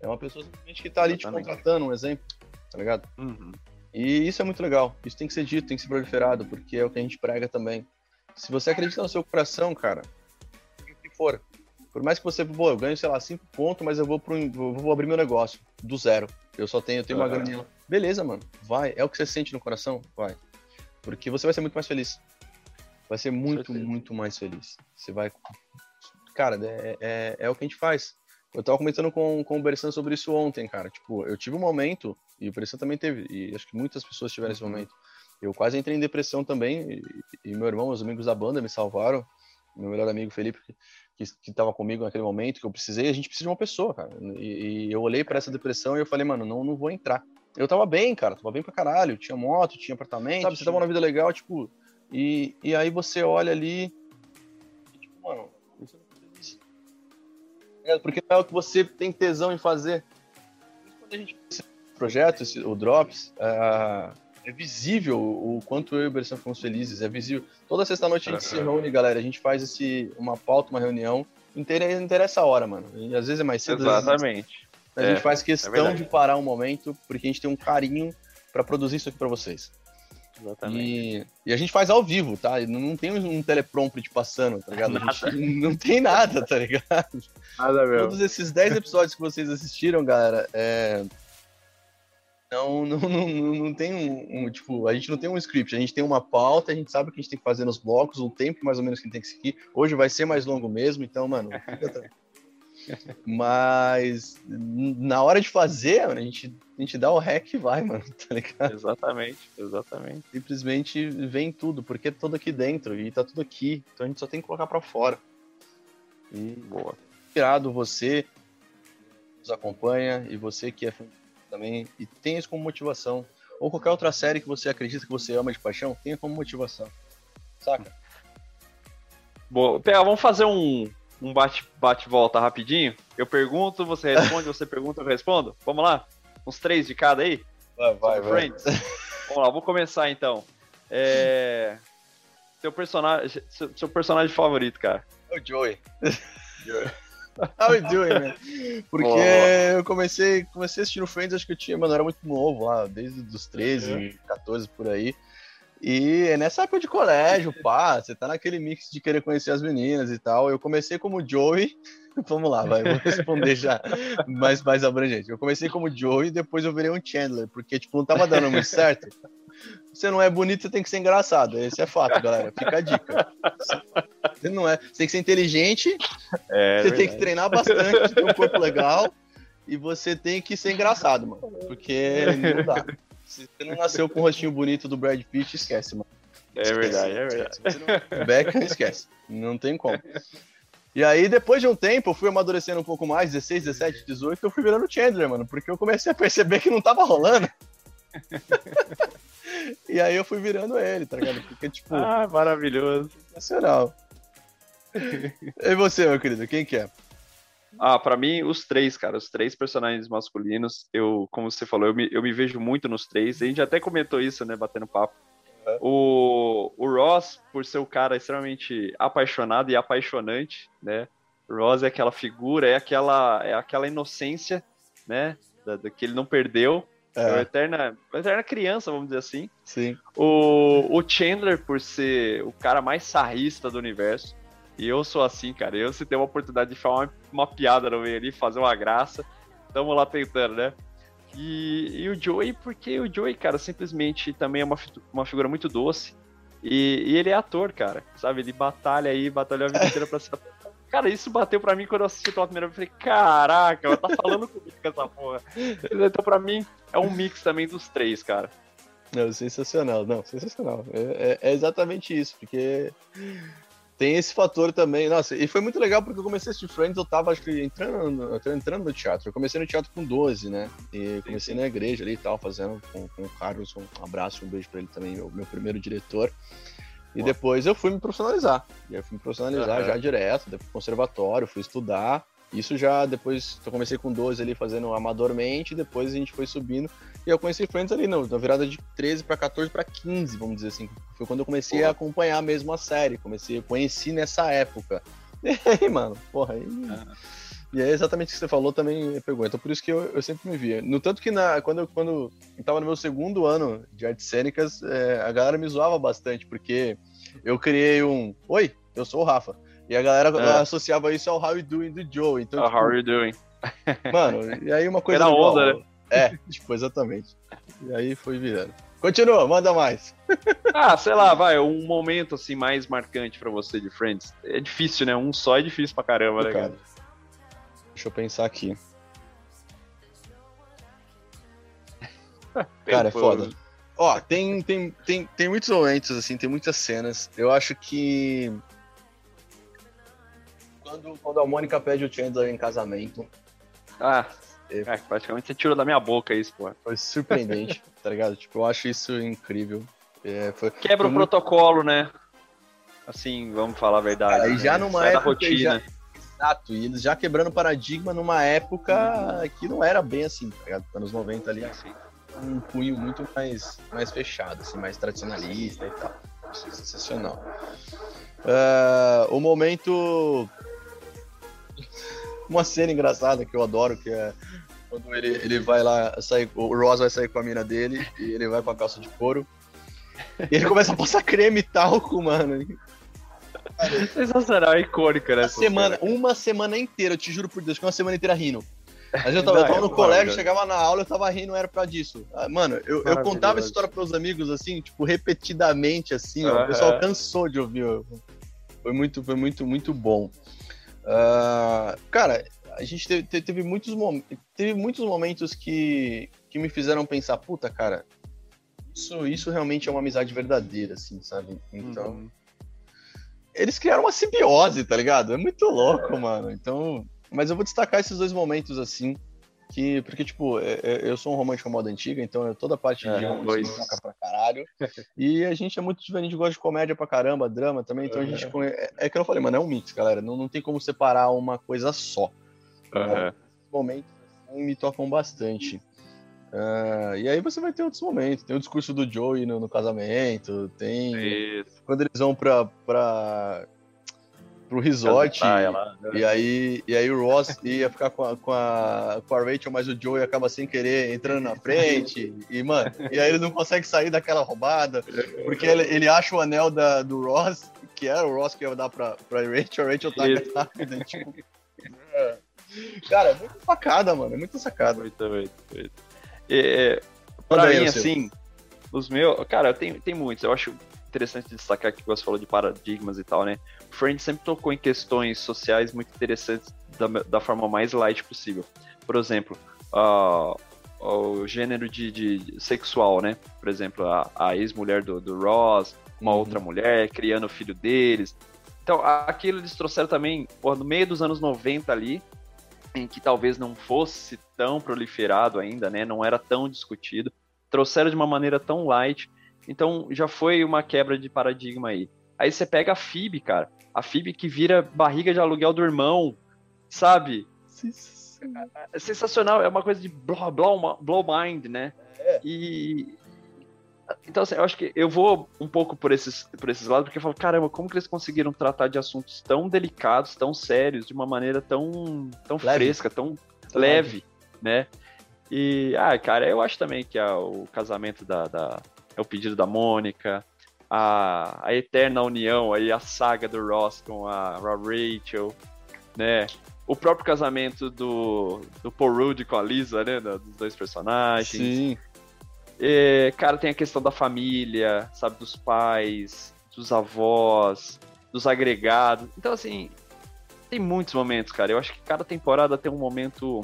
É uma pessoa simplesmente que tá ali Exatamente. te contratando, um exemplo, tá ligado? Uhum. E isso é muito legal. Isso tem que ser dito, tem que ser proliferado, porque é o que a gente prega também. Se você acredita no seu coração, cara, o que for. Por mais que você, pô, eu ganho, sei lá, cinco pontos, mas eu vou, pro, vou abrir meu negócio do zero. Eu só tenho, eu tenho uma graninha. Beleza, mano. Vai. É o que você sente no coração? Vai. Porque você vai ser muito mais feliz. Vai ser muito, muito mais feliz. Você vai. Cara, é, é, é o que a gente faz. Eu tava comentando com, com o Bersan sobre isso ontem, cara. Tipo, eu tive um momento, e o Bersan também teve, e acho que muitas pessoas tiveram esse uhum. momento. Eu quase entrei em depressão também, e, e meu irmão, os amigos da banda me salvaram. Meu melhor amigo Felipe, que, que tava comigo naquele momento, que eu precisei, a gente precisa de uma pessoa, cara. E, e eu olhei para essa depressão e eu falei, mano, não, não vou entrar. Eu tava bem, cara, tava bem pra caralho. Tinha moto, tinha apartamento, sabe? Você tava numa vida legal, tipo. E, e aí você olha ali. E, tipo, mano, porque não é o que você tem tesão em fazer. Quando a gente esse projeto, esse, o Drops, é, é visível o quanto eu e o Berção fomos felizes, é visível. Toda sexta-noite a gente se reúne, galera, a gente faz esse, uma pauta, uma reunião, interessa a hora, mano. E às vezes é mais cedo. Exatamente. A gente é, faz questão é de parar um momento, porque a gente tem um carinho para produzir isso aqui para vocês. Exatamente. E, e, a gente faz ao vivo, tá? Não tem um teleprompter passando, tá ligado? (laughs) não tem nada, tá ligado? Nada mesmo. Todos esses 10 episódios que vocês assistiram, galera, é... não, não, não, não tem um, um, Tipo, a gente não tem um script, a gente tem uma pauta, a gente sabe o que a gente tem que fazer nos blocos, o tempo mais ou menos que a gente tem que seguir. Hoje vai ser mais longo mesmo, então, mano, fica Mas na hora de fazer, a gente, a gente dá o rec e vai, mano, (laughs) tá ligado? Exatamente, exatamente. Simplesmente vem tudo, porque é tudo aqui dentro e tá tudo aqui. Então a gente só tem que colocar para fora. E boa. Inspirado você nos acompanha e você que é também e tem isso como motivação. Ou qualquer outra série que você acredita que você ama de paixão, tenha como motivação. Saca? Boa. Pega, vamos fazer um, um bate-volta bate rapidinho. Eu pergunto, você responde, você pergunta, eu respondo. Vamos lá? Uns três de cada aí? Vai, vai, vai. (laughs) Vamos lá, vou começar então. É... Seu personagem, seu, seu personagem favorito, cara? É o Joey. Joey. How you doing, man? Porque oh. eu comecei, comecei assistindo Friends, acho que eu tinha, mano, eu era muito novo lá, desde os 13, 14 por aí. E é nessa época de colégio, pá, você tá naquele mix de querer conhecer as meninas e tal. Eu comecei como Joey. (laughs) Vamos lá, vai, vou responder já (laughs) mais, mais abrangente. Eu comecei como Joey e depois eu virei um Chandler, porque, tipo, não tava dando muito certo. Você não é bonito, você tem que ser engraçado. Esse é fato, galera. Fica a dica. Você não é. Você tem que ser inteligente, é, você verdade. tem que treinar bastante, ter um corpo legal, e você tem que ser engraçado, mano. Porque não dá. Se você não nasceu com o rostinho bonito do Brad Pitt, esquece, mano. É verdade, é verdade. Não... Beckham, esquece. Não tem como. E aí, depois de um tempo, eu fui amadurecendo um pouco mais, 16, 17, 18, eu fui virando Chandler, mano, porque eu comecei a perceber que não tava rolando. e aí eu fui virando ele, tá ligado? Porque, tipo. Ah, maravilhoso. Sensacional. e você, meu querido, quem que é? Ah, para mim, os três, cara, os três personagens masculinos, eu, como você falou, eu me, eu me vejo muito nos três. A gente até comentou isso, né, batendo papo. Uhum. O, o Ross, por ser o cara extremamente apaixonado e apaixonante, né? O Ross é aquela figura, é aquela, é aquela inocência, né? Da, da que ele não perdeu. É. é uma eterna, uma eterna criança, vamos dizer assim. Sim. O, o Chandler, por ser o cara mais sarrista do universo. E eu sou assim, cara. Eu, se tem uma oportunidade de falar uma, uma piada no meio ali, fazer uma graça, tamo lá tentando, né? E, e, o Joey, porque o Joey, cara, simplesmente também é uma, uma figura muito doce. E, e, ele é ator, cara, sabe? Ele batalha aí, batalhou a vida inteira pra ser ator. Cara, isso bateu pra mim quando eu assisti pela primeira vez. Eu falei, caraca, ela tá falando comigo com essa porra. Então, pra mim, é um mix também dos três, cara. Não, sensacional, não, sensacional. É, é, é exatamente isso, porque tem esse fator também. Nossa, e foi muito legal porque eu comecei a assistir Friends, eu tava, acho que, entrando, entrando no teatro. Eu comecei no teatro com 12, né? E comecei na igreja ali e tal, fazendo com, com o Carlos. Um abraço, um beijo pra ele também, meu, meu primeiro diretor. E Boa. depois eu fui me profissionalizar. E eu fui me profissionalizar uhum. já direto, depois conservatório, fui estudar. Isso já depois, eu comecei com 12 ali fazendo amadormente, depois a gente foi subindo. E eu conheci Friends ali, não, na virada de 13 para 14 para 15, vamos dizer assim. Foi quando eu comecei porra. a acompanhar mesmo a série. Comecei, conheci nessa época. (laughs) E aí, mano, porra, aí. Ah. E é exatamente o que você falou também pegou. Então por isso que eu, eu sempre me via. No tanto que na, quando, eu, quando eu tava no meu segundo ano de artes cênicas, é, a galera me zoava bastante, porque eu criei um. Oi, eu sou o Rafa. E a galera é. associava isso ao How You Doing do Joe. Então, tipo, How You Doing. Mano, e aí uma coisa. Era onda, né? É, tipo, exatamente. E aí foi virando. Continua, manda mais. ah, sei lá, vai, um momento assim mais marcante para você de Friends. É difícil, né? Um só é difícil pra caramba, né, cara? Deixa eu pensar aqui. (laughs) cara, é foda. Ó, tem, tem, tem, tem muitos momentos, assim, tem muitas cenas. Eu acho que quando, quando a Mônica pede o Chandler em casamento. Ah, é, é, praticamente você tirou da minha boca isso, pô. Foi surpreendente, (laughs) tá ligado? Tipo, eu acho isso incrível. É, foi, Quebra foi o muito... protocolo, né? Assim, vamos falar a verdade. Aí né? já numa Sai época. rotina. Já... Exato, e eles já quebrando paradigma numa época que não era bem assim, tá ligado? Anos 90 ali, assim, um cunho muito mais, mais fechado, assim, mais tradicionalista e tal. Isso é sensacional. Uh, o momento (laughs) Uma cena engraçada que eu adoro, que é quando ele, ele vai lá sair, o Ross vai sair com a mina dele e ele vai com a calça de couro. E ele começa a passar creme e talco, mano. Sensacional, é icônica, né? Uma semana, uma semana inteira, eu te juro por Deus, que uma semana inteira rindo. Mas eu tava, eu tava no colégio, chegava na aula, eu tava rindo, era pra disso. Ah, mano, eu, eu contava essa história pros amigos, assim, tipo, repetidamente, assim, ó, o pessoal cansou de ouvir. Foi muito, foi muito, muito bom. Uh, cara, a gente teve, teve, muitos, teve muitos momentos que, que me fizeram pensar, puta, cara, isso, isso realmente é uma amizade verdadeira, assim, sabe? Então. Uhum. Eles criaram uma simbiose, tá ligado? É muito louco, mano. Então. Mas eu vou destacar esses dois momentos, assim. Que, porque, tipo, é, é, eu sou um romântico moda antiga, então toda a parte é, de romance toca pra caralho. e a gente é muito diferente, gosta de comédia pra caramba, drama também, então a gente. É, é que eu falei, mano, é um mix, galera. Não, não tem como separar uma coisa só. Uhum. momentos assim, me tocam bastante. Uh, e aí você vai ter outros momentos. Tem o discurso do Joey no, no casamento, tem. Isso. Quando eles vão pra, pra, pro resort. Lá, né? e, aí, e aí o Ross (laughs) ia ficar com a, com, a, com a Rachel, mas o Joey acaba sem querer entrando na frente. e, mano, e aí ele não consegue sair daquela roubada. Porque ele, ele acha o anel da, do Ross, que era o Ross que ia dar pra, pra Rachel, a Rachel tá rápida, (laughs) tipo. Cara, é muito sacada, mano. É muito sacada. Muito, muito, muito. É, pra mim, assim, os meus. Cara, tem, tem muitos. Eu acho interessante destacar que você falou de paradigmas e tal, né? O Friends sempre tocou em questões sociais muito interessantes da, da forma mais light possível. Por exemplo, uh, o gênero de, de, sexual, né? Por exemplo, a, a ex-mulher do, do Ross, uma uhum. outra mulher, criando o filho deles. Então, aquilo eles trouxeram também, pô, no meio dos anos 90 ali, em que talvez não fosse tão proliferado ainda, né? Não era tão discutido. Trouxeram de uma maneira tão light. Então já foi uma quebra de paradigma aí. Aí você pega a FIB, cara. A FIB que vira barriga de aluguel do irmão, sabe? É sensacional, é uma coisa de blow, blow, blow mind, né? É. E então, assim, eu acho que eu vou um pouco por esses, por esses lados, porque eu falo, caramba, como que eles conseguiram tratar de assuntos tão delicados, tão sérios, de uma maneira tão, tão leve. fresca, tão leve, leve, né? E, ah, cara, eu acho também que a, o casamento da, da, É o pedido da Mônica, a, a eterna união aí, a saga do Ross com a, a Rachel, né? O próprio casamento do, do Paul Rudd com a Lisa, né? Dos dois personagens. Sim. É, cara, tem a questão da família, sabe, dos pais, dos avós, dos agregados. Então, assim, tem muitos momentos, cara. Eu acho que cada temporada tem um momento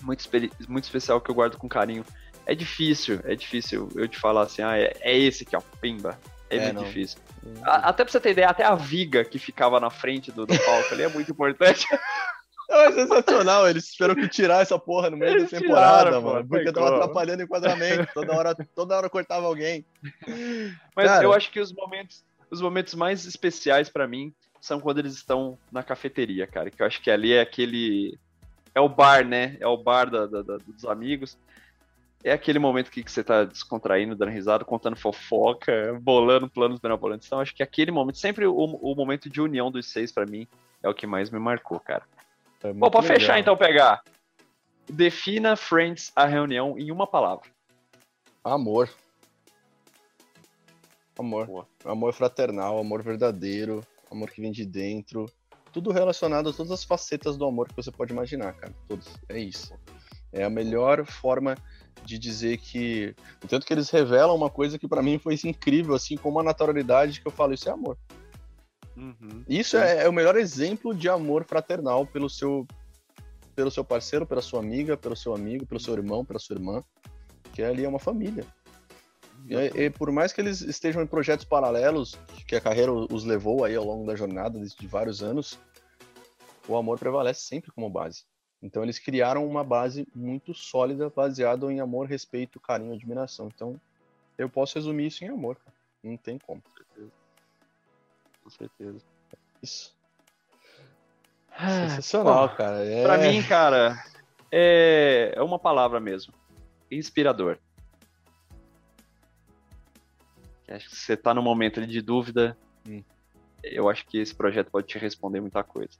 muito, muito especial que eu guardo com carinho. É difícil, é difícil eu te falar assim, ah, é, é esse que é o Pimba. É, é muito não. difícil. até pra você ter ideia, até a viga que ficava na frente do, do palco ali é muito importante. (laughs) É sensacional, eles esperam que tirar essa porra no meio eles da temporada, tiraram, mano. Porque tava atrapalhando o enquadramento. Toda hora, toda hora cortava alguém. Mas Cara, eu acho que os momentos, os momentos mais especiais para mim são quando eles estão na cafeteria, cara. Que eu acho que ali é aquele. É o bar, né? É o bar da, da, da, dos amigos. É aquele momento que, que você tá descontraindo, dando risada, contando fofoca, bolando planos benevolentes. Então, acho que aquele momento, sempre o, o momento de união dos seis, para mim, é o que mais me marcou, cara. É Bom, pra legal. fechar então, pegar. Defina Friends, a reunião, em uma palavra. Amor. Amor. Boa. Amor fraternal, amor verdadeiro, amor que vem de dentro. Tudo relacionado a todas as facetas do amor que você pode imaginar, cara. Todos. É isso. É a melhor forma de dizer que. Tanto que eles revelam uma coisa que para mim foi incrível, assim, com uma naturalidade que eu falo, isso é amor. Uhum. Isso é, é, o melhor exemplo de amor fraternal pelo seu, pelo seu parceiro, pela sua amiga, pelo seu amigo, pelo seu irmão, pela sua irmã, que ali é uma família. E, e, por mais que eles estejam em projetos paralelos, que a carreira os levou aí ao longo da jornada de vários anos, o amor prevalece sempre como base. Então eles criaram uma base muito sólida, baseada em amor, respeito, carinho, admiração. Então eu posso resumir isso em amor, cara. Não tem como com certeza. Isso. Ah, Sensacional, Pô, cara. É... Pra mim, cara, é, é uma palavra mesmo. Inspirador. Acho que você tá num momento de dúvida. Hum. Eu acho que esse projeto pode te responder muita coisa.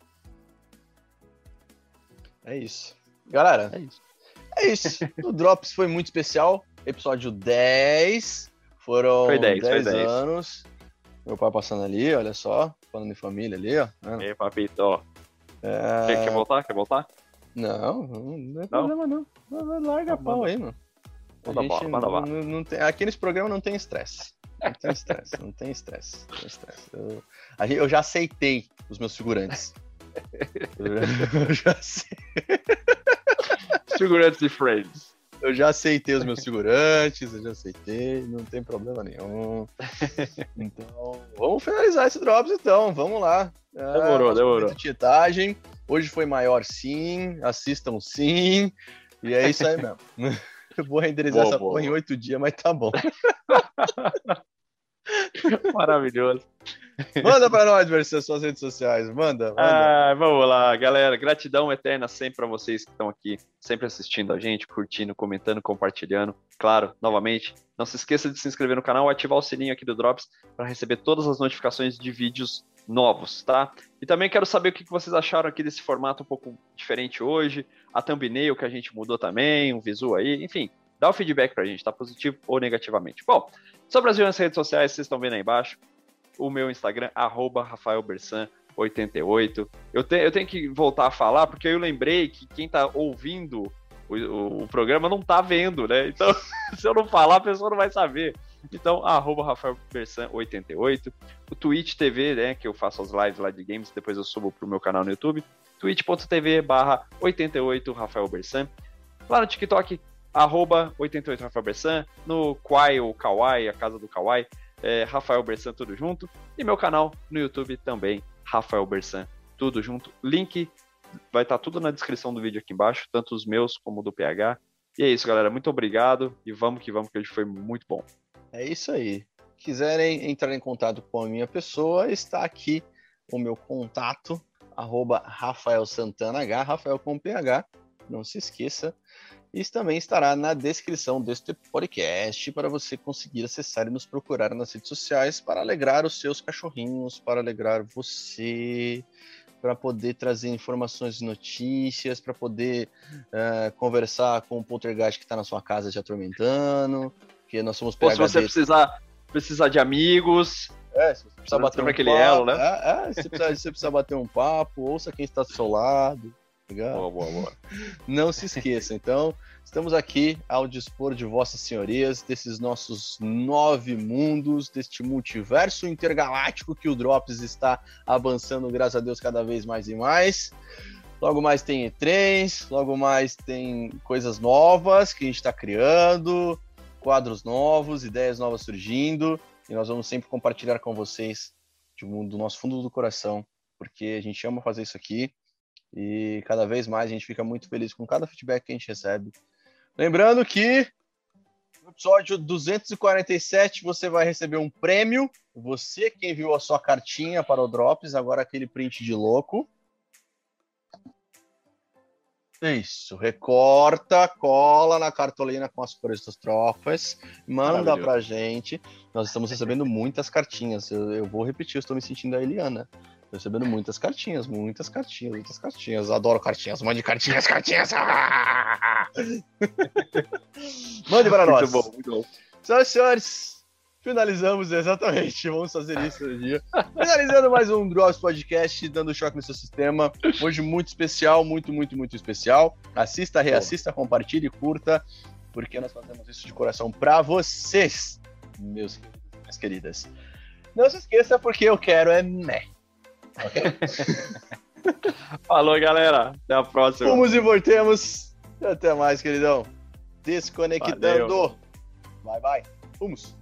É isso. Galera, é isso. É isso. (laughs) o Drops foi muito especial. Episódio 10. Foram foi 10, 10, foi 10 anos. Meu pai passando ali, olha só. Falando de família ali, ó. Ei, papito, ó. É... Quer, quer, voltar? Quer voltar? Não, não, não é problema não. não. Larga a pau aí, mano. Manda bola, manda bola. Não, não tem, aqui nesse programa não tem estresse. Não tem estresse, não tem estresse. Eu, eu já aceitei os meus figurantes. (laughs) eu já sei. Figurantes de Friends. Eu já aceitei os meus figurantes, eu já aceitei, não tem problema nenhum. Então, vamos finalizar esse Drops então, vamos lá. Demorou, é, demorou. Tietagem. Hoje foi maior sim, assistam sim, e é isso aí mesmo. (laughs) Eu vou renderizar boa, essa boa. porra em oito dias, mas tá bom. (laughs) (laughs) Maravilhoso. Manda para nós, Versa, suas redes sociais. Manda, manda. Ah, vamos lá, galera. Gratidão eterna sempre para vocês que estão aqui, sempre assistindo a gente, curtindo, comentando, compartilhando. Claro, novamente, não se esqueça de se inscrever no canal, ativar o sininho aqui do Drops para receber todas as notificações de vídeos novos, tá? E também quero saber o que vocês acharam aqui desse formato um pouco diferente hoje, a thumbnail que a gente mudou também, um visual aí, enfim, dá o feedback pra gente, tá positivo ou negativamente. Bom, sobre as minhas redes sociais, vocês estão vendo aí embaixo, o meu Instagram, arroba rafaelbersan88. Eu, te, eu tenho que voltar a falar, porque eu lembrei que quem tá ouvindo o, o, o programa não tá vendo, né? Então, (laughs) se eu não falar, a pessoa não vai saber. Então, arroba rafaelbersan88. O Twitch TV, né, que eu faço as lives lá de games, depois eu subo pro meu canal no YouTube. twitch.tv barra 88 Rafael Bersan. Lá no TikTok, arroba 88 Rafael Bersan. No Quai ou Kawaii, a casa do Kawaii, é, Rafael Bersan, tudo junto. E meu canal no YouTube também, Rafael Bersan, tudo junto. Link vai estar tá tudo na descrição do vídeo aqui embaixo, tanto os meus como do PH. E é isso, galera. Muito obrigado e vamos que vamos, que hoje foi muito bom. É isso aí. Quiserem entrar em contato com a minha pessoa, está aqui o meu contato, arroba Rafael Santana H, Rafael com PH, não se esqueça. Isso também estará na descrição deste podcast para você conseguir acessar e nos procurar nas redes sociais para alegrar os seus cachorrinhos, para alegrar você, para poder trazer informações e notícias, para poder uh, conversar com o poltergeist que está na sua casa te atormentando, porque nós somos PHD. Ou se você precisar, precisar de amigos, é, se você precisar bater um aquele papo, elo, né? É, é se, você precisar, se você precisar bater um papo, ouça quem está do seu lado. Legal? Boa, boa, boa. (laughs) Não se esqueça, então, estamos aqui ao dispor de vossas senhorias, desses nossos nove mundos, deste multiverso intergaláctico que o Drops está avançando, graças a Deus, cada vez mais e mais. Logo mais tem E3, logo mais tem coisas novas que a gente está criando, quadros novos, ideias novas surgindo, e nós vamos sempre compartilhar com vocês do nosso fundo do coração, porque a gente ama fazer isso aqui e cada vez mais a gente fica muito feliz com cada feedback que a gente recebe. Lembrando que no episódio 247 você vai receber um prêmio. Você que enviou a sua cartinha para o Drops, agora aquele print de louco. Isso, recorta, cola na cartolina com as cores das trofas, manda pra gente. Nós estamos recebendo muitas cartinhas. Eu, eu vou repetir, eu estou me sentindo a Eliana recebendo muitas cartinhas, muitas cartinhas, muitas cartinhas. Adoro cartinhas, mande cartinhas, cartinhas. (laughs) Mande para nós. Muito bom, muito bom. Senhoras e senhores, finalizamos exatamente. Vamos fazer isso no dia. Finalizando mais um Drops Podcast, dando choque no seu sistema. Hoje muito especial, muito, muito, muito especial. Assista, reassista, compartilhe, curta, porque nós fazemos isso de coração para vocês, meus minhas queridas. Não se esqueça, porque eu quero é meh. (laughs) Falou, galera. Até a próxima. Vamos e voltemos. Até mais, queridão. Desconectando. Valeu. Bye, bye. Vamos.